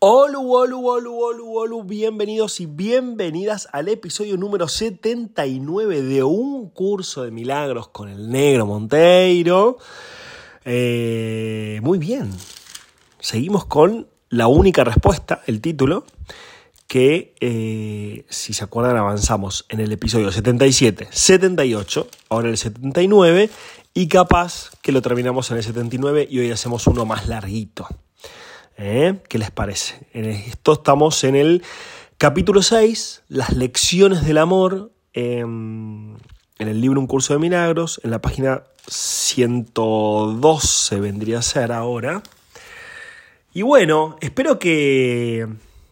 Hola, hola, hola, hola, hola, bienvenidos y bienvenidas al episodio número 79 de un curso de milagros con el negro Monteiro. Eh, muy bien, seguimos con la única respuesta, el título, que eh, si se acuerdan avanzamos en el episodio 77, 78, ahora el 79 y capaz que lo terminamos en el 79 y hoy hacemos uno más larguito. ¿Eh? ¿Qué les parece? En esto estamos en el capítulo 6, las lecciones del amor, em, en el libro Un curso de milagros, en la página 112 vendría a ser ahora. Y bueno, espero que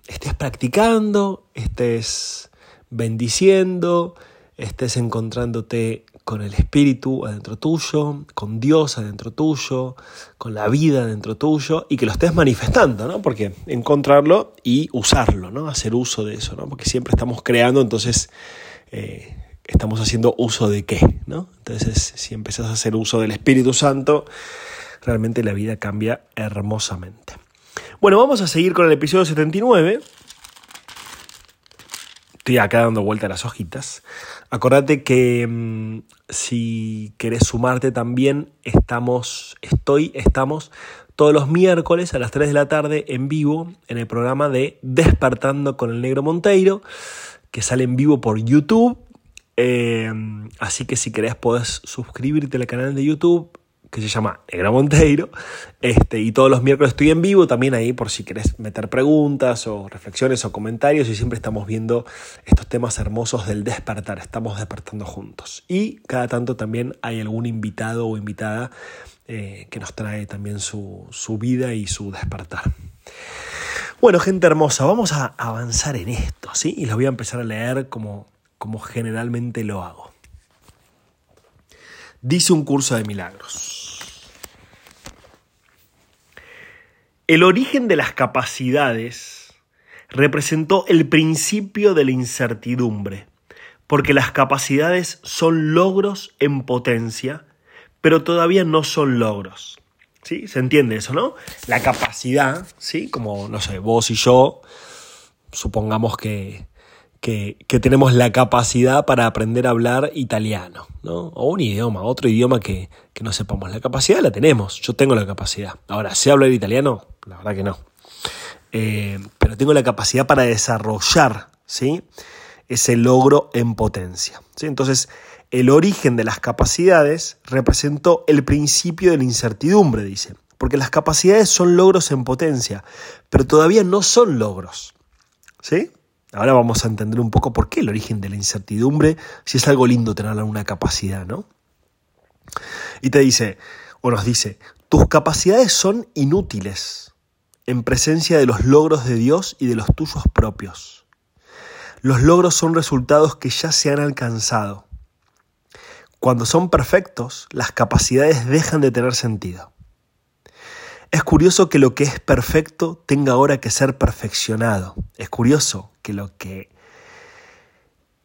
estés practicando, estés bendiciendo, estés encontrándote con el Espíritu adentro tuyo, con Dios adentro tuyo, con la vida adentro tuyo y que lo estés manifestando, ¿no? Porque encontrarlo y usarlo, ¿no? Hacer uso de eso, ¿no? Porque siempre estamos creando, entonces eh, estamos haciendo uso de qué, ¿no? Entonces, si empezás a hacer uso del Espíritu Santo, realmente la vida cambia hermosamente. Bueno, vamos a seguir con el episodio 79. Estoy acá dando vuelta a las hojitas. Acordate que mm, si querés sumarte también, estamos, estoy, estamos todos los miércoles a las 3 de la tarde en vivo en el programa de Despertando con el Negro Monteiro, que sale en vivo por YouTube. Eh, así que si querés podés suscribirte al canal de YouTube que se llama Negra Monteiro. Este, y todos los miércoles estoy en vivo también ahí por si querés meter preguntas o reflexiones o comentarios. Y siempre estamos viendo estos temas hermosos del despertar. Estamos despertando juntos. Y cada tanto también hay algún invitado o invitada eh, que nos trae también su, su vida y su despertar. Bueno, gente hermosa, vamos a avanzar en esto, ¿sí? Y los voy a empezar a leer como, como generalmente lo hago. Dice un curso de milagros. El origen de las capacidades representó el principio de la incertidumbre, porque las capacidades son logros en potencia, pero todavía no son logros. ¿Sí? ¿Se entiende eso, no? La capacidad, ¿sí? Como, no sé, vos y yo, supongamos que, que, tenemos la capacidad para aprender a hablar italiano, ¿no? O un idioma, otro idioma que, que no sepamos. La capacidad la tenemos, yo tengo la capacidad. Ahora, ¿sé hablar italiano? La verdad que no. Eh, pero tengo la capacidad para desarrollar ¿sí? ese logro en potencia. Entonces, el origen de las capacidades representó el principio de la incertidumbre, dice. Porque las capacidades son logros en potencia, pero todavía no son logros. ¿Sí? Ahora vamos a entender un poco por qué el origen de la incertidumbre, si es algo lindo tener una capacidad, ¿no? Y te dice, o nos dice, tus capacidades son inútiles en presencia de los logros de Dios y de los tuyos propios. Los logros son resultados que ya se han alcanzado. Cuando son perfectos, las capacidades dejan de tener sentido. Es curioso que lo que es perfecto tenga ahora que ser perfeccionado. Es curioso que lo que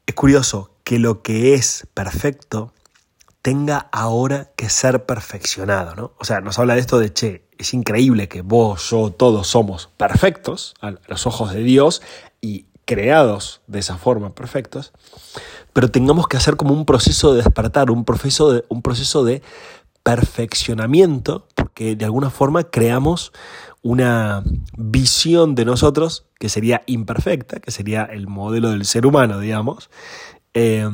es curioso que lo que es perfecto tenga ahora que ser perfeccionado, ¿no? O sea, nos habla de esto de, che, es increíble que vos, yo, todos somos perfectos a los ojos de Dios y creados de esa forma perfectos, pero tengamos que hacer como un proceso de despertar, un proceso de, un proceso de perfeccionamiento, porque de alguna forma creamos una visión de nosotros que sería imperfecta, que sería el modelo del ser humano, digamos, eh,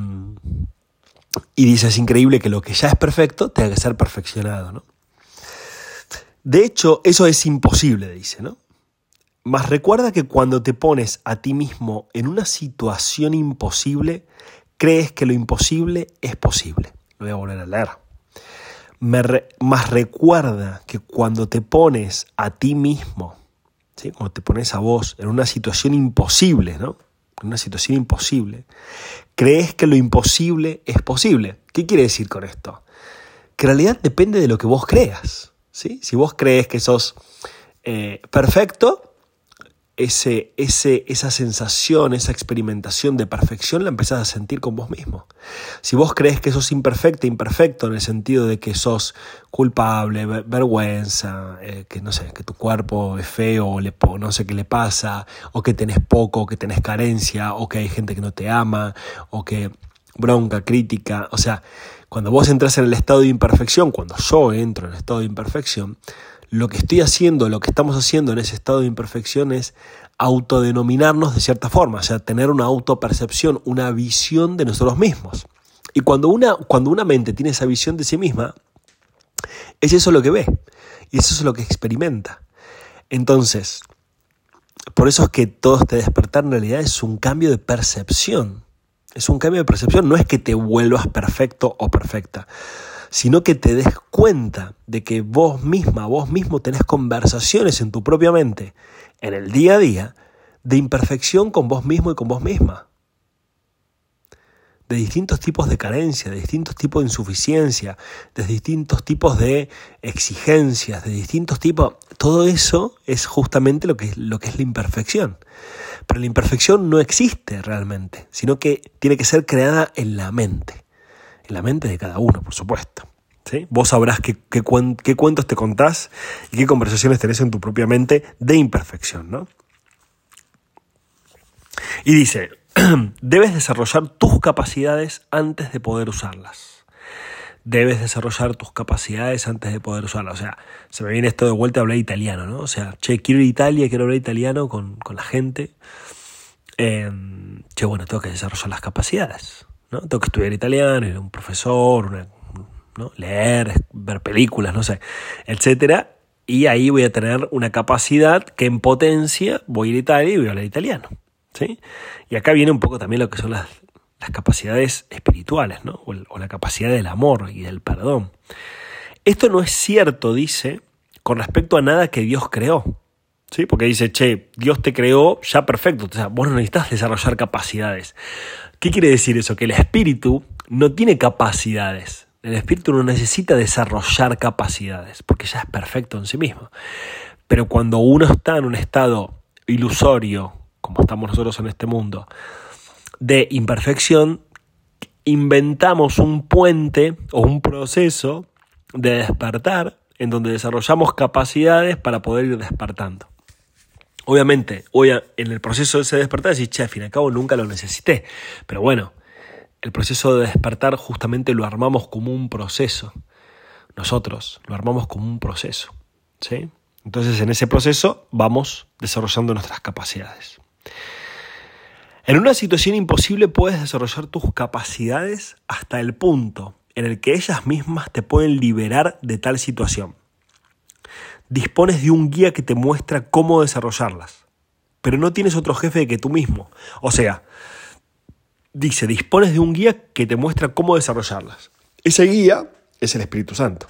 y dice, es increíble que lo que ya es perfecto tenga que ser perfeccionado, ¿no? De hecho, eso es imposible, dice, ¿no? Mas recuerda que cuando te pones a ti mismo en una situación imposible, crees que lo imposible es posible. Lo voy a volver a leer. Más recuerda que cuando te pones a ti mismo, ¿sí? cuando te pones a vos en una situación imposible, ¿no? una situación imposible, crees que lo imposible es posible. ¿Qué quiere decir con esto? Que en realidad depende de lo que vos creas. ¿sí? Si vos crees que sos eh, perfecto, ese, esa sensación, esa experimentación de perfección la empezás a sentir con vos mismo. Si vos crees que sos imperfecto, imperfecto en el sentido de que sos culpable, vergüenza, eh, que no sé, que tu cuerpo es feo, o no sé qué le pasa, o que tenés poco, que tenés carencia, o que hay gente que no te ama, o que bronca, crítica, o sea, cuando vos entras en el estado de imperfección, cuando yo entro en el estado de imperfección, lo que estoy haciendo, lo que estamos haciendo en ese estado de imperfección es autodenominarnos de cierta forma, o sea, tener una autopercepción, una visión de nosotros mismos. Y cuando una, cuando una mente tiene esa visión de sí misma, es eso lo que ve y eso es lo que experimenta. Entonces, por eso es que todo este despertar en realidad es un cambio de percepción. Es un cambio de percepción, no es que te vuelvas perfecto o perfecta sino que te des cuenta de que vos misma, vos mismo tenés conversaciones en tu propia mente, en el día a día, de imperfección con vos mismo y con vos misma. De distintos tipos de carencia, de distintos tipos de insuficiencia, de distintos tipos de exigencias, de distintos tipos... Todo eso es justamente lo que, lo que es la imperfección. Pero la imperfección no existe realmente, sino que tiene que ser creada en la mente en la mente de cada uno, por supuesto. ¿sí? Vos sabrás qué, qué, cuentos te contás y qué conversaciones tenés en tu propia mente de imperfección. ¿no? Y dice, debes desarrollar tus capacidades antes de poder usarlas. Debes desarrollar tus capacidades antes de poder usarlas. O sea, se me viene esto de vuelta a hablar italiano, ¿no? O sea, che, quiero ir a Italia, quiero hablar italiano con, con la gente. Eh, che, bueno, tengo que desarrollar las capacidades. ¿No? Tengo que estudiar italiano, ir a un profesor, leer, ver películas, no sé, etcétera. Y ahí voy a tener una capacidad que en potencia voy a ir a Italia y voy a hablar italiano. ¿sí? Y acá viene un poco también lo que son las, capacidades espirituales, ¿no? o la capacidad del amor y del perdón. Esto no es cierto, dice, con respecto a nada que Dios creó. ¿Sí? Porque dice, che, Dios te creó ya perfecto, o sea, vos no necesitas desarrollar capacidades. ¿Qué quiere decir eso? Que el espíritu no tiene capacidades. El espíritu no necesita desarrollar capacidades, porque ya es perfecto en sí mismo. Pero cuando uno está en un estado ilusorio, como estamos nosotros en este mundo, de imperfección, inventamos un puente o un proceso de despertar en donde desarrollamos capacidades para poder ir despertando. Obviamente, hoy en el proceso de ese despertar decís, che, al fin y al cabo nunca lo necesité. Pero bueno, el proceso de despertar justamente lo armamos como un proceso. Nosotros lo armamos como un proceso. ¿sí? Entonces en ese proceso vamos desarrollando nuestras capacidades. En una situación imposible puedes desarrollar tus capacidades hasta el punto en el que ellas mismas te pueden liberar de tal situación dispones de un guía que te muestra cómo desarrollarlas, pero no tienes otro jefe que tú mismo. O sea, dice, dispones de un guía que te muestra cómo desarrollarlas. Ese guía es el Espíritu Santo.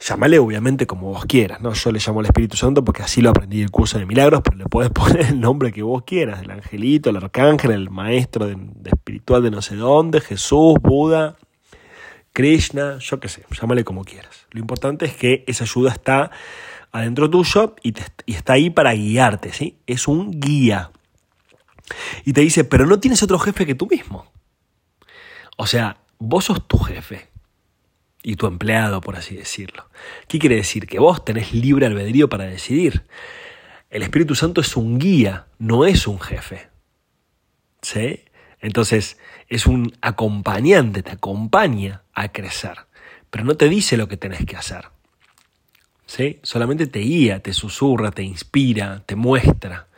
Llámale obviamente como vos quieras, ¿no? Yo le llamo al Espíritu Santo porque así lo aprendí en el curso de milagros, pero le puedes poner el nombre que vos quieras, el angelito, el arcángel, el maestro espiritual de no sé dónde, Jesús, Buda, Krishna, yo qué sé, llámale como quieras. Lo importante es que esa ayuda está adentro tuyo y, está ahí para guiarte, ¿sí? Es un guía. Y te dice, pero no tienes otro jefe que tú mismo. O sea, vos sos tu jefe y tu empleado, por así decirlo. ¿Qué quiere decir? Que vos tenés libre albedrío para decidir. El Espíritu Santo es un guía, no es un jefe. ¿Sí? Entonces, es un acompañante, te acompaña a crecer, pero no te dice lo que tenés que hacer. ¿Sí? Solamente te guía, te susurra, te inspira, te muestra.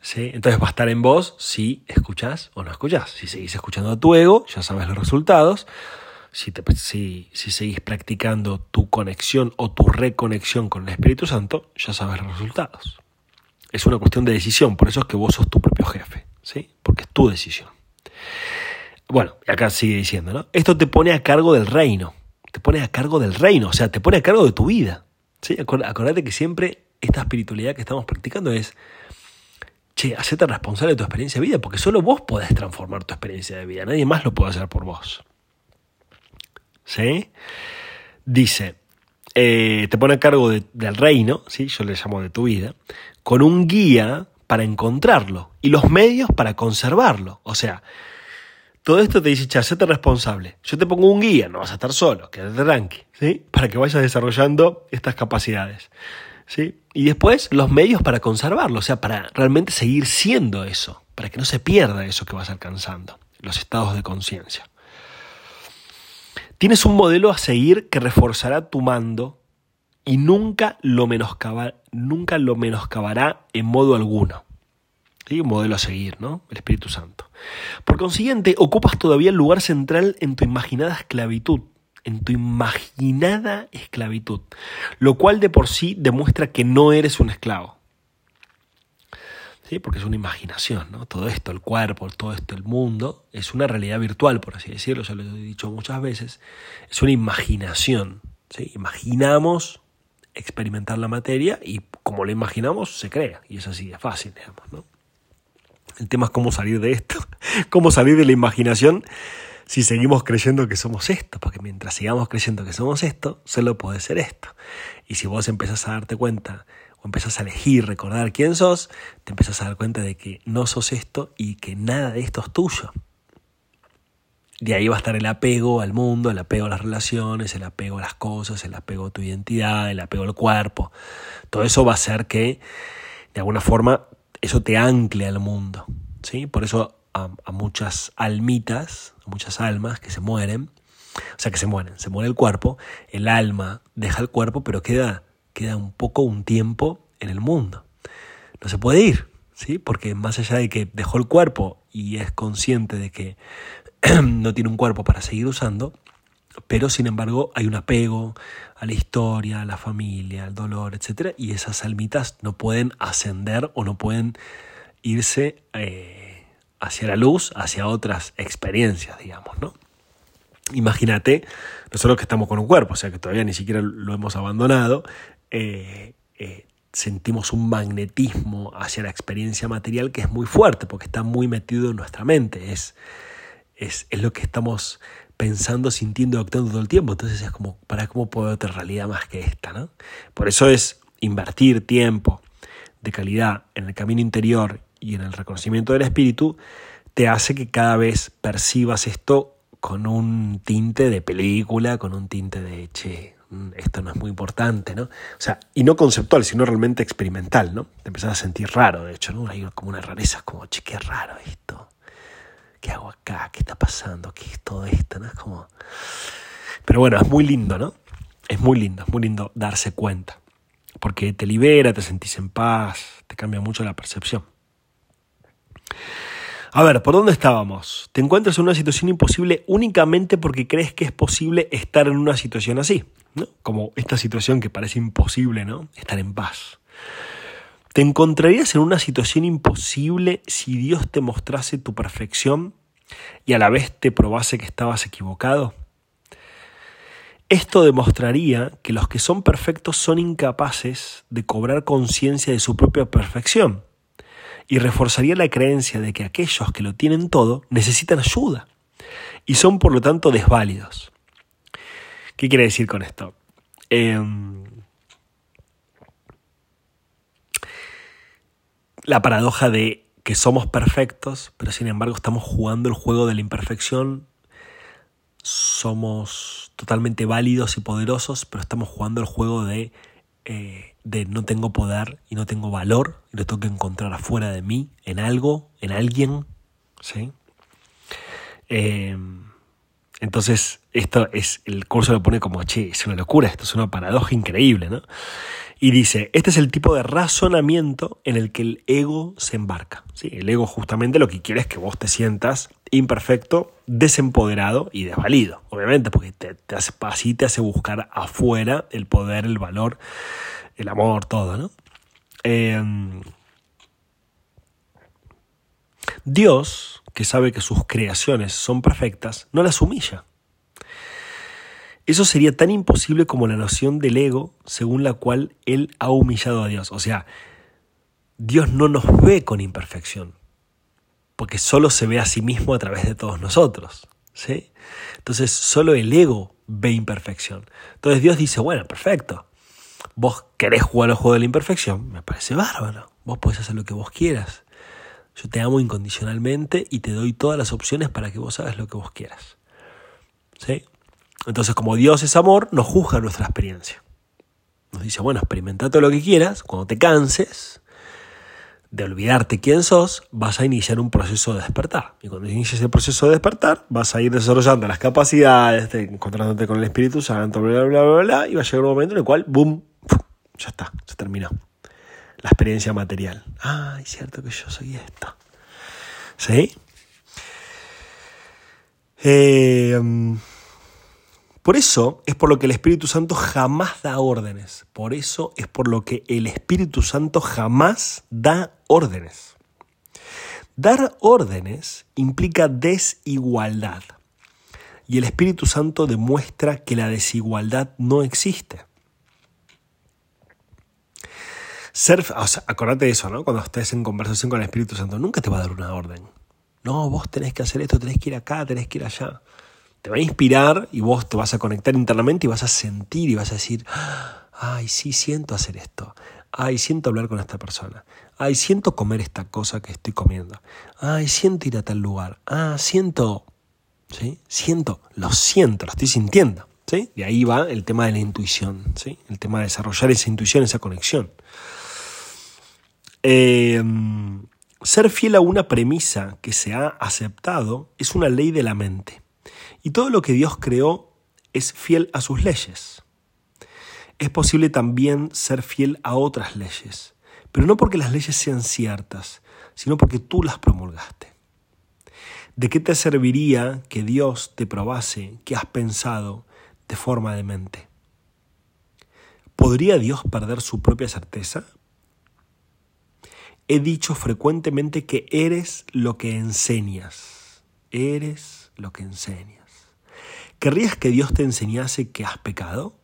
¿sí? Entonces va a estar en vos si escuchás o no escuchás. Si seguís escuchando a tu ego, ya sabes los resultados. Si, te, si, si seguís practicando tu conexión o tu reconexión con el Espíritu Santo, ya sabes los resultados. Es una cuestión de decisión, por eso es que vos sos tu propio jefe, ¿sí? Porque es tu decisión. Bueno, acá sigue diciendo, ¿no? Esto te pone a cargo del reino te pone a cargo del reino, o sea, te pone a cargo de tu vida. ¿sí? Acordate que siempre esta espiritualidad que estamos practicando es, che, hacete responsable de tu experiencia de vida, porque solo vos podés transformar tu experiencia de vida, nadie más lo puede hacer por vos. ¿Sí? Dice, eh, te pone a cargo del reino, ¿sí? yo le llamo de tu vida, con un guía para encontrarlo y los medios para conservarlo. O sea, todo esto te dice, cha, séte responsable. Yo te pongo un guía, no vas a estar solo, quédate tranqui, ¿sí? Para que vayas desarrollando estas capacidades. ¿sí? Y después los medios para conservarlo, o sea, para realmente seguir siendo eso, para que no se pierda eso que vas alcanzando, los estados de conciencia. Tienes un modelo a seguir que reforzará tu mando y nunca lo, nunca lo menoscabará en modo alguno. Un modelo a seguir, ¿no? El Espíritu Santo. Por consiguiente, ocupas todavía el lugar central en tu imaginada esclavitud, en tu imaginada esclavitud, lo cual de por sí demuestra que no eres un esclavo. ¿Sí? Porque es una imaginación, ¿no? Todo esto, el cuerpo, todo esto, el mundo, es una realidad virtual, por así decirlo, ya lo he dicho muchas veces, es una imaginación. ¿sí? Imaginamos experimentar la materia y como lo imaginamos se crea. Y es así de fácil, digamos, ¿no? El tema es cómo salir de esto, cómo salir de la imaginación si seguimos creyendo que somos esto, porque mientras sigamos creyendo que somos esto, solo puede ser esto. Y si vos empezás a darte cuenta o empezás a elegir, recordar quién sos, te empezás a dar cuenta de que no sos esto y que nada de esto es tuyo. De ahí va a estar el apego al mundo, el apego a las relaciones, el apego a las cosas, el apego a tu identidad, el apego al cuerpo. Todo eso va a hacer que, de alguna forma, eso te ancle al mundo. ¿sí? Por eso a, muchas almitas, a muchas almas que se mueren, o sea, que se mueren, se muere el cuerpo, el alma deja el cuerpo, pero queda, queda un poco un tiempo en el mundo. No se puede ir, ¿sí? Porque más allá de que dejó el cuerpo y es consciente de que no tiene un cuerpo para seguir usando, pero sin embargo hay un apego a la historia, a la familia, al dolor, etc. Y esas almitas no pueden ascender o no pueden irse eh, hacia la luz, hacia otras experiencias, digamos, ¿no? Imagínate, nosotros que estamos con un cuerpo, o sea que todavía ni siquiera lo hemos abandonado, eh, eh, sentimos un magnetismo hacia la experiencia material que es muy fuerte, porque está muy metido en nuestra mente. Es, es, lo que estamos pensando, sintiendo, actuando todo el tiempo. Entonces es como, ¿para cómo puedo otra realidad más que esta? ¿no? Por eso es invertir tiempo de calidad en el camino interior y en el reconocimiento del espíritu, te hace que cada vez percibas esto con un tinte de película, con un tinte de, che, mm, esto no es muy importante, ¿no? O sea, y no conceptual, sino realmente experimental, ¿no? Te empezás a sentir raro, de hecho, ¿no? Hay como una rareza, como, che, qué raro esto. ¿Qué hago acá? ¿Qué está pasando? ¿Qué es todo esto? ¿No? Es como... Pero bueno, es muy lindo, ¿no? Es muy lindo, es muy lindo darse cuenta. Porque te libera, te sentís en paz, te cambia mucho la percepción. A ver, ¿por dónde estábamos? Te encuentras en una situación imposible únicamente porque crees que es posible estar en una situación así, ¿no? Como esta situación que parece imposible, ¿no? Estar en paz. ¿Te encontrarías en una situación imposible si Dios te mostrase tu perfección y a la vez te probase que estabas equivocado? Esto demostraría que los que son perfectos son incapaces de cobrar conciencia de su propia perfección y reforzaría la creencia de que aquellos que lo tienen todo necesitan ayuda y son por lo tanto desválidos. ¿Qué quiere decir con esto? Eh, la paradoja de que somos perfectos, pero sin embargo estamos jugando el juego de la imperfección. Somos totalmente válidos y poderosos, pero estamos jugando el juego de, eh, de no tengo poder y no tengo valor y lo tengo que encontrar afuera de mí, en algo, en alguien. ¿sí? Eh, entonces, esto es, el curso lo pone como, che, es una locura, esto es una paradoja increíble, ¿no? Y dice, este es el tipo de razonamiento en el que el ego se embarca. ¿sí? El ego justamente lo que quiere es que vos te sientas imperfecto, desempoderado y desvalido, obviamente, porque te, hace, así te hace buscar afuera el poder, el valor, el amor, todo, ¿no? Em, Dios, que sabe que sus creaciones son perfectas, no las humilla. Eso sería tan imposible como la noción del ego según la cual Él ha humillado a Dios. O sea, Dios no nos ve con imperfección, porque solo se ve a sí mismo a través de todos nosotros. ¿sí? Entonces, solo el ego ve imperfección. Entonces Dios dice, bueno, perfecto. Vos querés jugar al juego de la imperfección, me parece bárbaro. Vos podés hacer lo que vos quieras. Yo te amo incondicionalmente y te doy todas las opciones para que vos hagas lo que vos quieras. ¿Sí? Entonces, como Dios es amor, nos juzga nuestra experiencia. Nos dice, bueno, experimenta todo lo que quieras, cuando te canses de olvidarte quién sos, vas a iniciar un proceso de despertar. Y cuando inicies el proceso de despertar, vas a ir desarrollando las capacidades, encontrándote con el Espíritu Santo, bla, bla, bla, bla, y va a llegar un momento en el cual, ¡boom!, ya está, se terminó. La experiencia material. Ah, es cierto que yo soy esto. ¿Sí? Eh, por eso es por lo que el Espíritu Santo jamás da órdenes. Por eso es por lo que el Espíritu Santo jamás da órdenes. Dar órdenes implica desigualdad. Y el Espíritu Santo demuestra que la desigualdad no existe. Ser, acordate de eso, ¿no? Cuando estés en conversación con el Espíritu Santo, nunca te va a dar una orden. No, vos tenés que hacer esto, tenés que ir acá, tenés que ir allá te va a inspirar y vos te vas a conectar internamente y vas a sentir y vas a decir, ay, sí, siento hacer esto. Ay, siento hablar con esta persona. Ay, siento comer esta cosa que estoy comiendo. Ay, siento ir a tal lugar. Ah, siento, ¿sí? Siento, lo siento, lo estoy sintiendo. ¿sí? Y ahí va el tema de la intuición, ¿sí? El tema de desarrollar esa intuición, esa conexión. Em, ser fiel a una premisa que se ha aceptado es una ley de la mente. Y todo lo que Dios creó es fiel a sus leyes. Es posible también ser fiel a otras leyes, pero no porque las leyes sean ciertas, sino porque tú las promulgaste. ¿De qué te serviría que Dios te probase que has pensado de forma de mente? ¿Podría Dios perder su propia certeza? He dicho frecuentemente que eres lo que enseñas. Eres lo que enseñas. ¿Querrías que Dios te enseñase que has pecado?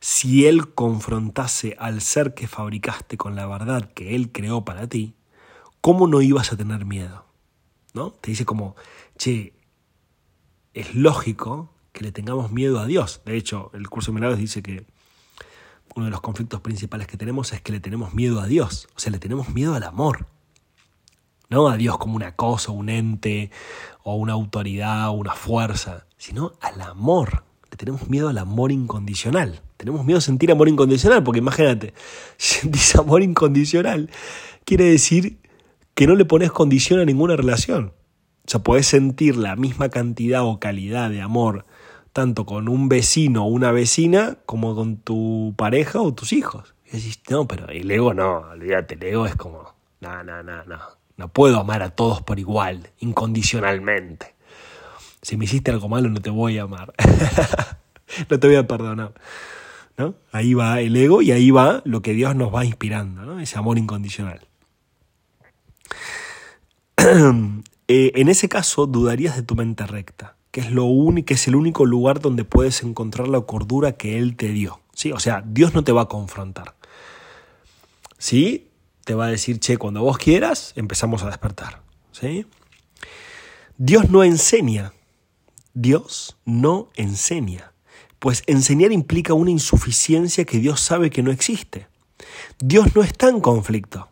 Si Él confrontase al ser que fabricaste con la verdad que Él creó para ti, ¿cómo no ibas a tener miedo? ¿No? Te dice como, che, es lógico que le tengamos miedo a Dios. De hecho, el curso de milagros dice que uno de los conflictos principales que tenemos es que le tenemos miedo a Dios. O sea, le tenemos miedo al amor no a Dios como una cosa, un ente, o una autoridad, o una fuerza, sino al amor. Le tenemos miedo al amor incondicional. Tenemos miedo a sentir amor incondicional, porque imagínate, si sentís amor incondicional, quiere decir que no le pones condición a ninguna relación. O sea, podés sentir la misma cantidad o calidad de amor tanto con un vecino o una vecina como con tu pareja o tus hijos. Y decís, no, pero el ego no, olvídate, el ego es como, no, no, no, no, no puedo amar a todos por igual, incondicionalmente. Si me hiciste algo malo no te voy a amar. no te voy a perdonar. ¿No? Ahí va el ego y ahí va lo que Dios nos va inspirando, ¿no? ese amor incondicional. Eh, en ese caso dudarías de tu mente recta, que es, lo único, que es el único lugar donde puedes encontrar la cordura que Él te dio. ¿sí? O sea, Dios no te va a confrontar. ¿Sí? Te va a decir, che, cuando vos quieras, empezamos a despertar. ¿sí? Dios no enseña. Dios no enseña. Pues enseñar implica una insuficiencia que Dios sabe que no existe. Dios no está en conflicto.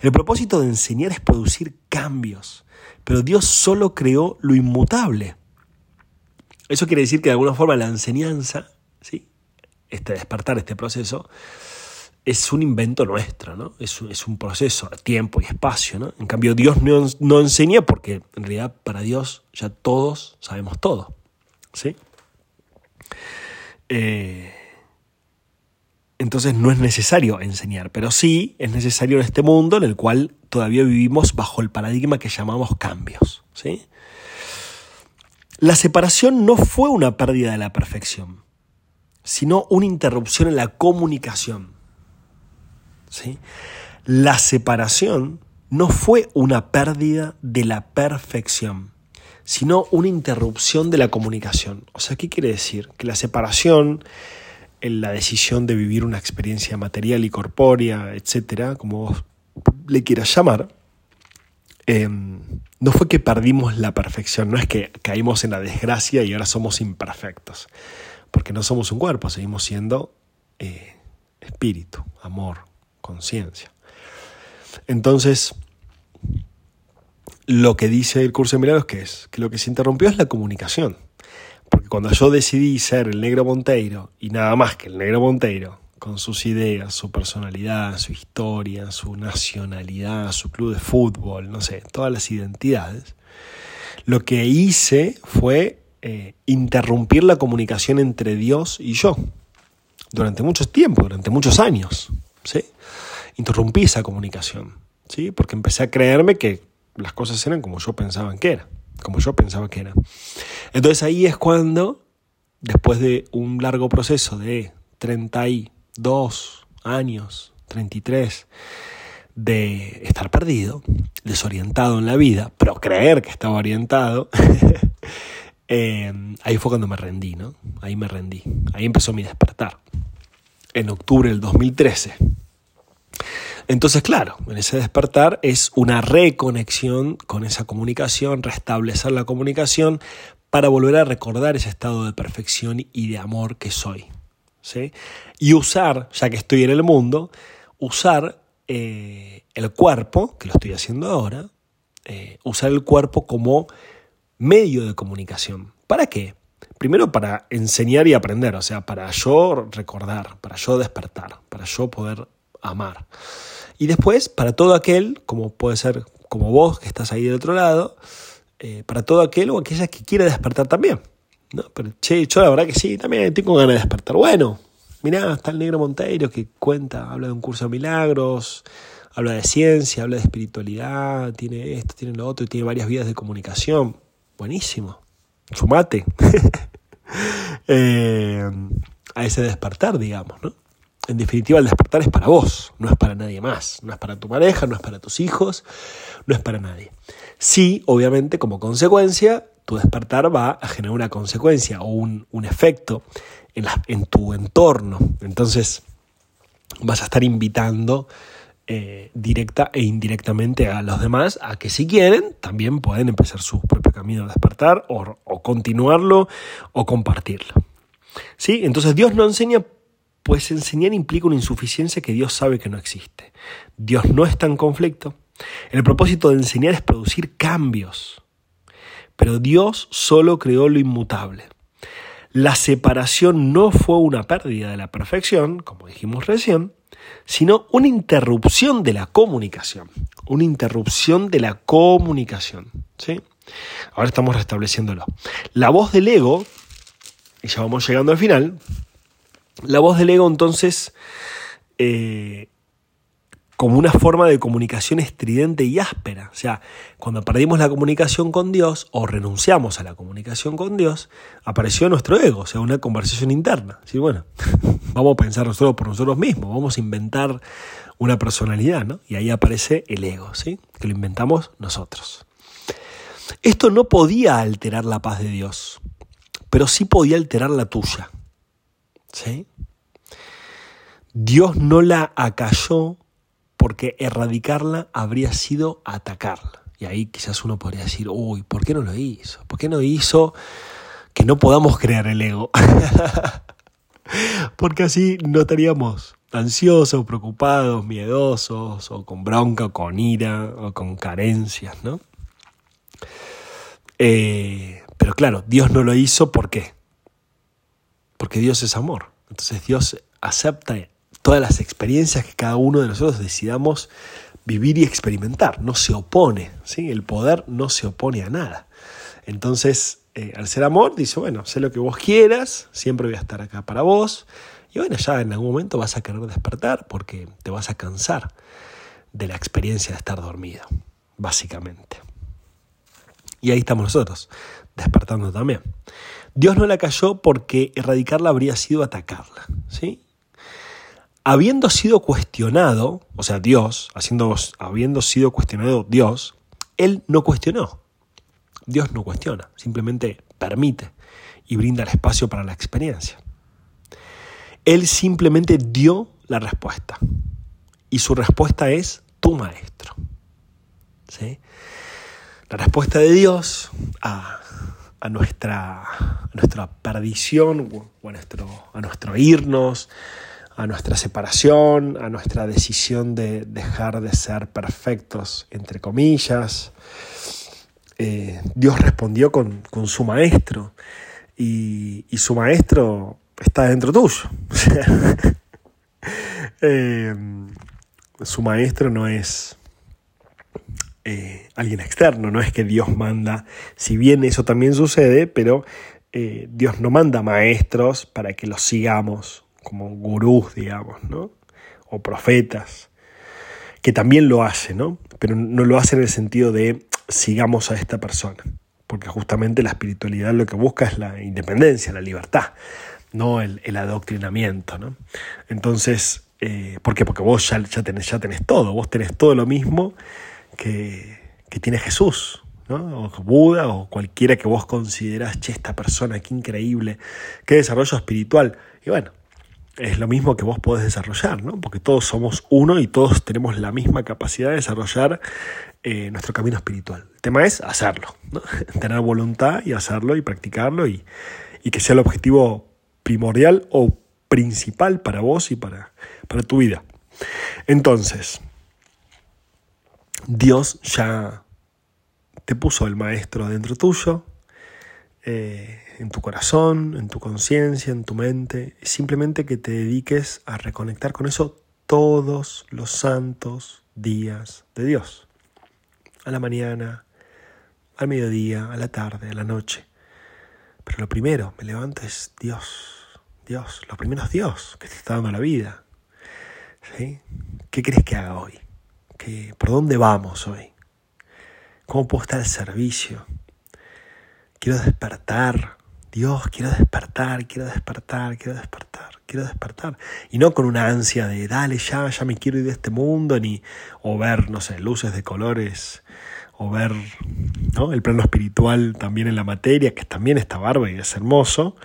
El propósito de enseñar es producir cambios, pero Dios solo creó lo inmutable. Eso quiere decir que de alguna forma la enseñanza, ¿sí? este despertar, este proceso, es un invento nuestro, ¿no? Es, un proceso, tiempo y espacio, ¿no? En cambio, Dios no, enseña porque en realidad para Dios ya todos sabemos todo, ¿sí? Eh, entonces no es necesario enseñar, pero sí es necesario en este mundo en el cual todavía vivimos bajo el paradigma que llamamos cambios, ¿sí? La separación no fue una pérdida de la perfección, sino una interrupción en la comunicación. La separación no fue una pérdida de la perfección, sino una interrupción de la comunicación. O sea, ¿qué quiere decir? Que la separación, la decisión de vivir una experiencia material y corpórea, etcétera, como vos le quieras llamar, em, no fue que perdimos la perfección, no es que caímos en la desgracia y ahora somos imperfectos, porque no somos un cuerpo, seguimos siendo eh, espíritu, amor, conciencia. Entonces, lo que dice el curso de milagros que es que lo que se interrumpió es la comunicación. Porque cuando yo decidí ser el negro Monteiro y nada más que el negro Monteiro, con sus ideas, su personalidad, su historia, su nacionalidad, su club de fútbol, no sé, todas las identidades, lo que hice fue eh, interrumpir la comunicación entre Dios y yo durante mucho tiempo, durante muchos años. ¿Sí? Interrumpí esa comunicación, ¿sí? porque empecé a creerme que las cosas eran como yo pensaba que eran, como yo pensaba que eran. Entonces ahí es cuando, después de un largo proceso de 32 años, 33, de estar perdido, desorientado en la vida, pero creer que estaba orientado, eh, ahí fue cuando me rendí, ¿no? Ahí me rendí, ahí empezó mi despertar, en octubre del 2013. Entonces, claro, en ese despertar es una reconexión con esa comunicación, restablecer la comunicación para volver a recordar ese estado de perfección y de amor que soy. ¿sí? Y usar, ya que estoy en el mundo, usar eh, el cuerpo, que lo estoy haciendo ahora, eh, usar el cuerpo como medio de comunicación. ¿Para qué? Primero para enseñar y aprender, o sea, para yo recordar, para yo despertar, para yo poder amar. Y después, para todo aquel, como puede ser como vos que estás ahí del otro lado, eh, para todo aquel o aquella que quiere despertar también. ¿no? Pero che, yo la verdad que sí, también tengo ganas de despertar. Bueno, mirá, está el negro Monteiro que cuenta, habla de un curso de milagros, habla de ciencia, habla de espiritualidad, tiene esto, tiene lo otro, y tiene varias vías de comunicación. Buenísimo. Sumate. Eh, a ese despertar, digamos, ¿no? En definitiva, el despertar es para vos, no es para nadie más, no es para tu pareja, no es para tus hijos, no es para nadie. Sí, obviamente, como consecuencia, tu despertar va a generar una consecuencia o un, efecto en, en, tu entorno. Entonces, vas a estar invitando eh, directa e indirectamente a los demás a que si quieren, también pueden empezar su propio camino de despertar o, continuarlo o compartirlo. ¿Sí? Entonces Dios no enseña pues enseñar implica una insuficiencia que Dios sabe que no existe. Dios no está en conflicto. El propósito de enseñar es producir cambios. Pero Dios solo creó lo inmutable. La separación no fue una pérdida de la perfección, como dijimos recién, sino una interrupción de la comunicación. Una interrupción de la comunicación. ¿sí? Ahora estamos restableciéndolo. La voz del ego, y ya vamos llegando al final, la voz del ego entonces, eh, como una forma de comunicación estridente y áspera. O sea, cuando perdimos la comunicación con Dios o renunciamos a la comunicación con Dios, apareció nuestro ego, o sea, una conversación interna. ¿sí? Bueno, vamos a pensar nosotros por nosotros mismos, vamos a inventar una personalidad, ¿no? Y ahí aparece el ego, ¿sí? Que lo inventamos nosotros. Esto no podía alterar la paz de Dios, pero sí podía alterar la tuya. ¿sí? Dios no la acalló porque erradicarla habría sido atacarla. Y ahí quizás uno podría decir, uy, ¿por qué no lo hizo? ¿Por qué no hizo que no podamos crear el ego? porque así no estaríamos ansiosos, preocupados, miedosos, o con bronca, o con ira, o con carencias, ¿no? Eh, pero claro, Dios no lo hizo, ¿por qué? porque Dios es amor. Entonces Dios acepta todas las experiencias que cada uno de nosotros decidamos vivir y experimentar. No se opone, ¿sí? el poder no se opone a nada. Entonces, eh, al ser amor, dice, bueno, sé lo que vos quieras, siempre voy a estar acá para vos. Y bueno, ya en algún momento vas a querer despertar porque te vas a cansar de la experiencia de estar dormido, básicamente. Y ahí estamos nosotros, despertando también. Dios no la cayó porque erradicarla habría sido atacarla. ¿sí? Habiendo sido cuestionado, o sea, Dios, haciendo, habiendo sido cuestionado Dios, Él no cuestionó. Dios no cuestiona, simplemente permite y brinda el espacio para la experiencia. Él simplemente dio la respuesta. Y su respuesta es tu maestro. ¿sí? La respuesta de Dios a, nuestra, nuestra perdición o a nuestro, a nuestro irnos, a nuestra separación, a nuestra decisión de dejar de ser perfectos, entre comillas. Eh, Dios respondió con, su maestro y, su maestro está dentro tuyo. Eh, su maestro no es eh, alguien externo, no es que Dios manda, si bien eso también sucede, pero eh, Dios no manda maestros para que los sigamos como gurús, digamos, ¿no? O profetas, que también lo hace, ¿no? Pero no lo hace en el sentido de sigamos a esta persona, porque justamente la espiritualidad lo que busca es la independencia, la libertad, no el, adoctrinamiento, ¿no? Entonces, eh, ¿por qué? Porque vos ya, tenés, todo, vos tenés todo lo mismo que, tiene Jesús, ¿no? o Buda, o cualquiera que vos consideras, che, esta persona, qué increíble, qué desarrollo espiritual. Y bueno, es lo mismo que vos podés desarrollar, ¿no? porque todos somos uno y todos tenemos la misma capacidad de desarrollar eh, nuestro camino espiritual. El tema es hacerlo, ¿no? tener voluntad y hacerlo y practicarlo y, y, que sea el objetivo primordial o principal para vos y para, para tu vida. Entonces, Dios ya te puso el maestro dentro tuyo, eh, en tu corazón, en tu conciencia, en tu mente. Simplemente que te dediques a reconectar con eso todos los santos días de Dios. A la mañana, al mediodía, a la tarde, a la noche. Pero lo primero, me levanto es Dios. Dios, lo primero es Dios, que te está dando la vida. ¿Sí? ¿Qué crees que haga hoy? ¿Por dónde vamos hoy? ¿Cómo puedo estar al servicio? Quiero despertar. Dios, quiero despertar, quiero despertar, quiero despertar, quiero despertar. Y no con una ansia de, dale ya, ya me quiero ir de este mundo, ni, o ver, no sé, luces de colores, o ver ¿no? el plano espiritual también en la materia, que también está bárbaro y es hermoso,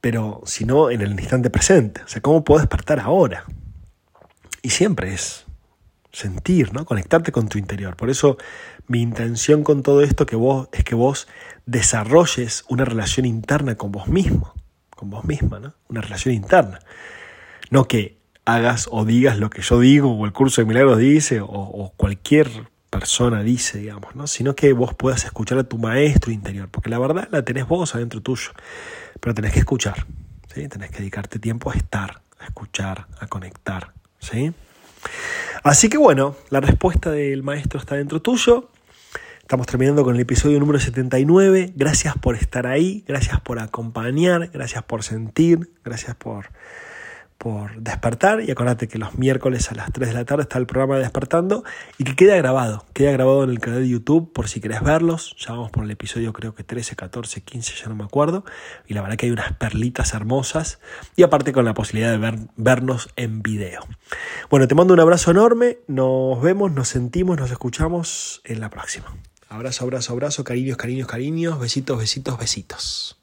pero sino en el instante presente. O sea, ¿cómo puedo despertar ahora? Y siempre es sentir, ¿no? Conectarte con tu interior. Por eso mi intención con todo esto que vos, es que vos desarrolles una relación interna con vos mismo, con vos misma, ¿no? Una relación interna. No que hagas o digas lo que yo digo o el curso de milagros dice o, cualquier persona dice, digamos, ¿no? Sino que vos puedas escuchar a tu maestro interior, porque la verdad la tenés vos adentro tuyo, pero tenés que escuchar, ¿sí? Tenés que dedicarte tiempo a estar, a escuchar, a conectar, ¿sí? Así que bueno, la respuesta del maestro está dentro tuyo. Estamos terminando con el episodio número 79. Gracias por estar ahí, gracias por acompañar, gracias por sentir, gracias por por despertar y acuérdate que los miércoles a las 3 de la tarde está el programa Despertando y que queda grabado, queda grabado en el canal de YouTube por si querés verlos, ya vamos por el episodio creo que 13, 14, 15, ya no me acuerdo y la verdad que hay unas perlitas hermosas y aparte con la posibilidad de ver, vernos en video. Bueno, te mando un abrazo enorme, nos vemos, nos sentimos, nos escuchamos en la próxima. Abrazo, abrazo, abrazo, cariños, cariños, cariños, besitos, besitos, besitos.